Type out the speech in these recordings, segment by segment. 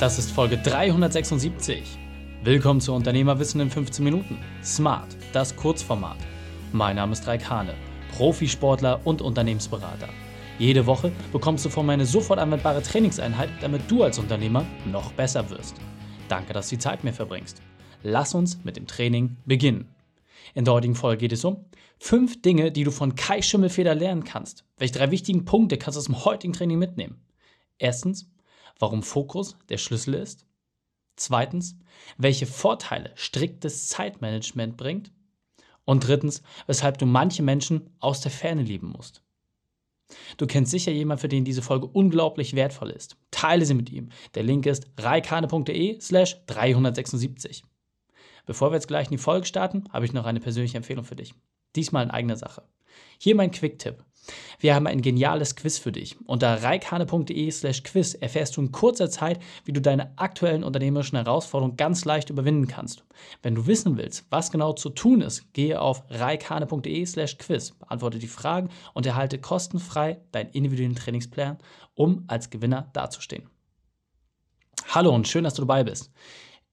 Das ist Folge 376. Willkommen zu Unternehmerwissen in 15 Minuten. Smart, das Kurzformat. Mein Name ist Raik Hane, Profisportler und Unternehmensberater. Jede Woche bekommst du von mir eine sofort anwendbare Trainingseinheit, damit du als Unternehmer noch besser wirst. Danke, dass du die Zeit mir verbringst. Lass uns mit dem Training beginnen. In der heutigen Folge geht es um fünf Dinge, die du von Kai Schimmelfeder lernen kannst. Welche drei wichtigen Punkte kannst du aus dem heutigen Training mitnehmen? Erstens, warum Fokus der Schlüssel ist. Zweitens, welche Vorteile striktes Zeitmanagement bringt. Und drittens, weshalb du manche Menschen aus der Ferne lieben musst. Du kennst sicher jemanden, für den diese Folge unglaublich wertvoll ist. Teile sie mit ihm. Der Link ist reikane.de slash 376. Bevor wir jetzt gleich in die Folge starten, habe ich noch eine persönliche Empfehlung für dich. Diesmal in eigener Sache. Hier mein Quick-Tipp. Wir haben ein geniales Quiz für dich. Unter reikane.de slash quiz erfährst du in kurzer Zeit, wie du deine aktuellen unternehmerischen Herausforderungen ganz leicht überwinden kannst. Wenn du wissen willst, was genau zu tun ist, gehe auf reikane.de slash quiz, beantworte die Fragen und erhalte kostenfrei deinen individuellen Trainingsplan, um als Gewinner dazustehen. Hallo und schön, dass du dabei bist.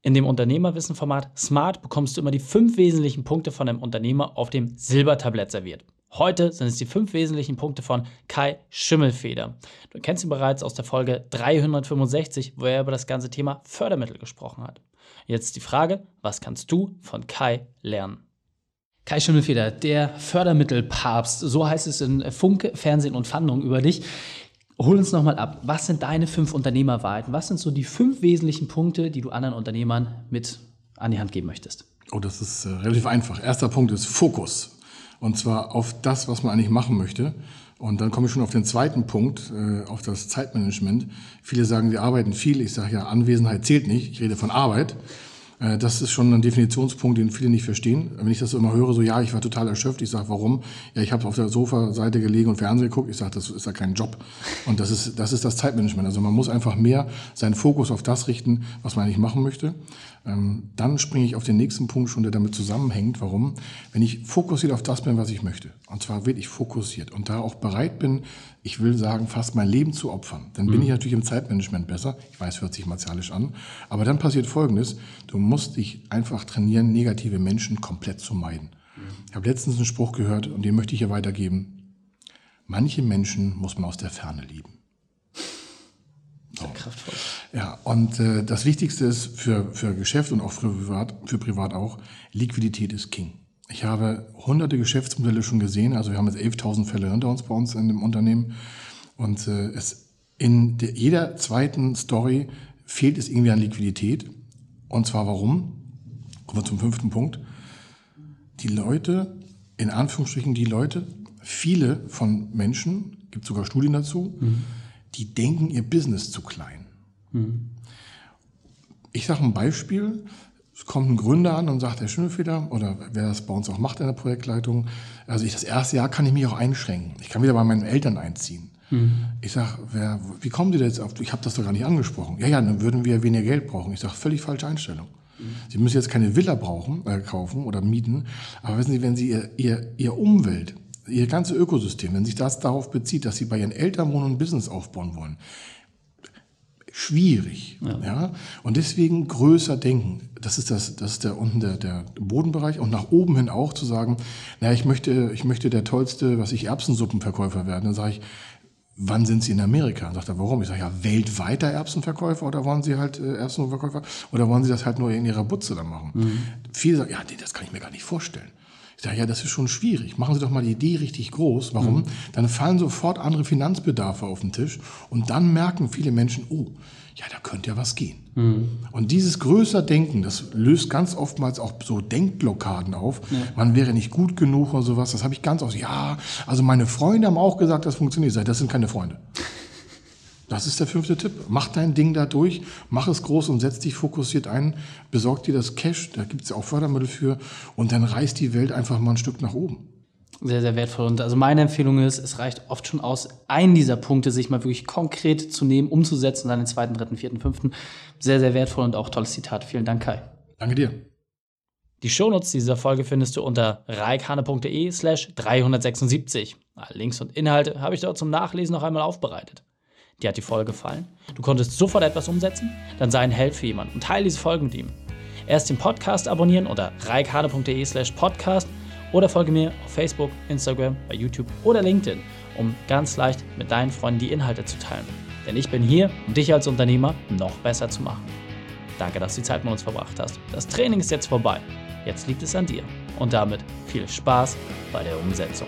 In dem Unternehmerwissen-Format Smart bekommst du immer die fünf wesentlichen Punkte von einem Unternehmer auf dem Silbertablett serviert. Heute sind es die fünf wesentlichen Punkte von Kai Schimmelfeder. Du kennst ihn bereits aus der Folge 365, wo er über das ganze Thema Fördermittel gesprochen hat. Jetzt die Frage, was kannst du von Kai lernen? Kai Schimmelfeder, der Fördermittelpapst, so heißt es in Funk, Fernsehen und Fandung über dich. Hol uns nochmal ab. Was sind deine fünf Unternehmerwahrheiten? Was sind so die fünf wesentlichen Punkte, die du anderen Unternehmern mit an die Hand geben möchtest? Oh, das ist äh, relativ einfach. Erster Punkt ist Fokus. Und zwar auf das, was man eigentlich machen möchte. Und dann komme ich schon auf den zweiten Punkt, äh, auf das Zeitmanagement. Viele sagen, sie arbeiten viel. Ich sage ja, Anwesenheit zählt nicht. Ich rede von Arbeit. Äh, das ist schon ein Definitionspunkt, den viele nicht verstehen. Wenn ich das so immer höre, so ja, ich war total erschöpft. Ich sage, warum? Ja, ich habe auf der Sofaseite gelegen und Fernsehen geguckt. Ich sage, das ist ja kein Job. Und das ist, das ist das Zeitmanagement. Also man muss einfach mehr seinen Fokus auf das richten, was man eigentlich machen möchte. Ähm, dann springe ich auf den nächsten Punkt schon, der damit zusammenhängt. Warum? Wenn ich fokussiert auf das bin, was ich möchte, und zwar wirklich fokussiert und da auch bereit bin, ich will sagen, fast mein Leben zu opfern, dann bin mhm. ich natürlich im Zeitmanagement besser. Ich weiß, hört sich martialisch an. Aber dann passiert Folgendes. Du musst dich einfach trainieren, negative Menschen komplett zu meiden. Ich habe letztens einen Spruch gehört und den möchte ich hier weitergeben. Manche Menschen muss man aus der Ferne lieben. Sehr kraftvoll. Ja, und äh, das Wichtigste ist für, für Geschäft und auch für privat, für privat auch, Liquidität ist King. Ich habe hunderte Geschäftsmodelle schon gesehen, also wir haben jetzt 11.000 Fälle hinter uns bei uns in dem Unternehmen und äh, es in der, jeder zweiten Story fehlt es irgendwie an Liquidität. Und zwar warum? Kommen wir zum fünften Punkt. Die Leute, in Anführungsstrichen die Leute, viele von Menschen, gibt sogar Studien dazu, mhm die denken ihr Business zu klein. Mhm. Ich sage ein Beispiel. Es kommt ein Gründer an und sagt, Herr Schimmelfeder, oder wer das bei uns auch macht in der Projektleitung, also ich das erste Jahr kann ich mich auch einschränken. Ich kann wieder bei meinen Eltern einziehen. Mhm. Ich sage, wie kommen Sie jetzt auf? Ich habe das doch gar nicht angesprochen. Ja, ja, dann würden wir weniger Geld brauchen. Ich sage, völlig falsche Einstellung. Mhm. Sie müssen jetzt keine Villa brauchen, äh, kaufen oder mieten, aber wissen Sie, wenn Sie Ihr, Ihr, Ihr Umwelt, ihr ganze Ökosystem, wenn sich das darauf bezieht, dass sie bei ihren Eltern wohnen und ein Business aufbauen wollen, schwierig. Ja. ja. Und deswegen größer denken. Das ist das, das ist der unten der, der Bodenbereich und nach oben hin auch zu sagen, naja, ich möchte, ich möchte der tollste, was ich Erbsensuppenverkäufer werden. Dann sage ich, wann sind Sie in Amerika? Und sagt er, warum? Ich sage, ja, weltweiter Erbsenverkäufer oder wollen Sie halt äh, Erbsenverkäufer oder wollen Sie das halt nur in Ihrer Butze dann machen? Mhm. Viele sagen, ja, nee, das kann ich mir gar nicht vorstellen. Ich sage, ja, das ist schon schwierig. Machen Sie doch mal die Idee richtig groß. Warum? Mhm. Dann fallen sofort andere Finanzbedarfe auf den Tisch und dann merken viele Menschen, oh, ja, da könnte ja was gehen. Mhm. Und dieses größer Denken, das löst ganz oftmals auch so Denkblockaden auf. Ja. Man wäre nicht gut genug oder sowas. Das habe ich ganz oft. Ja, also meine Freunde haben auch gesagt, das funktioniert. Ich sage, das sind keine Freunde. Das ist der fünfte Tipp. Mach dein Ding da durch, mach es groß und setz dich fokussiert ein, besorg dir das Cash, da gibt es ja auch Fördermittel für und dann reißt die Welt einfach mal ein Stück nach oben. Sehr, sehr wertvoll. Und also meine Empfehlung ist, es reicht oft schon aus, einen dieser Punkte sich mal wirklich konkret zu nehmen, umzusetzen, dann den zweiten, dritten, vierten, fünften. Sehr, sehr wertvoll und auch tolles Zitat. Vielen Dank, Kai. Danke dir. Die Shownotes dieser Folge findest du unter reikhane.de slash 376. Links und Inhalte habe ich dort zum Nachlesen noch einmal aufbereitet. Dir hat die Folge gefallen? Du konntest sofort etwas umsetzen? Dann sei ein Held für jemanden und teile diese Folge mit ihm. Erst den Podcast abonnieren unter reikane.de slash podcast oder folge mir auf Facebook, Instagram, bei YouTube oder LinkedIn, um ganz leicht mit deinen Freunden die Inhalte zu teilen. Denn ich bin hier, um dich als Unternehmer noch besser zu machen. Danke, dass du die Zeit mit uns verbracht hast. Das Training ist jetzt vorbei. Jetzt liegt es an dir. Und damit viel Spaß bei der Umsetzung.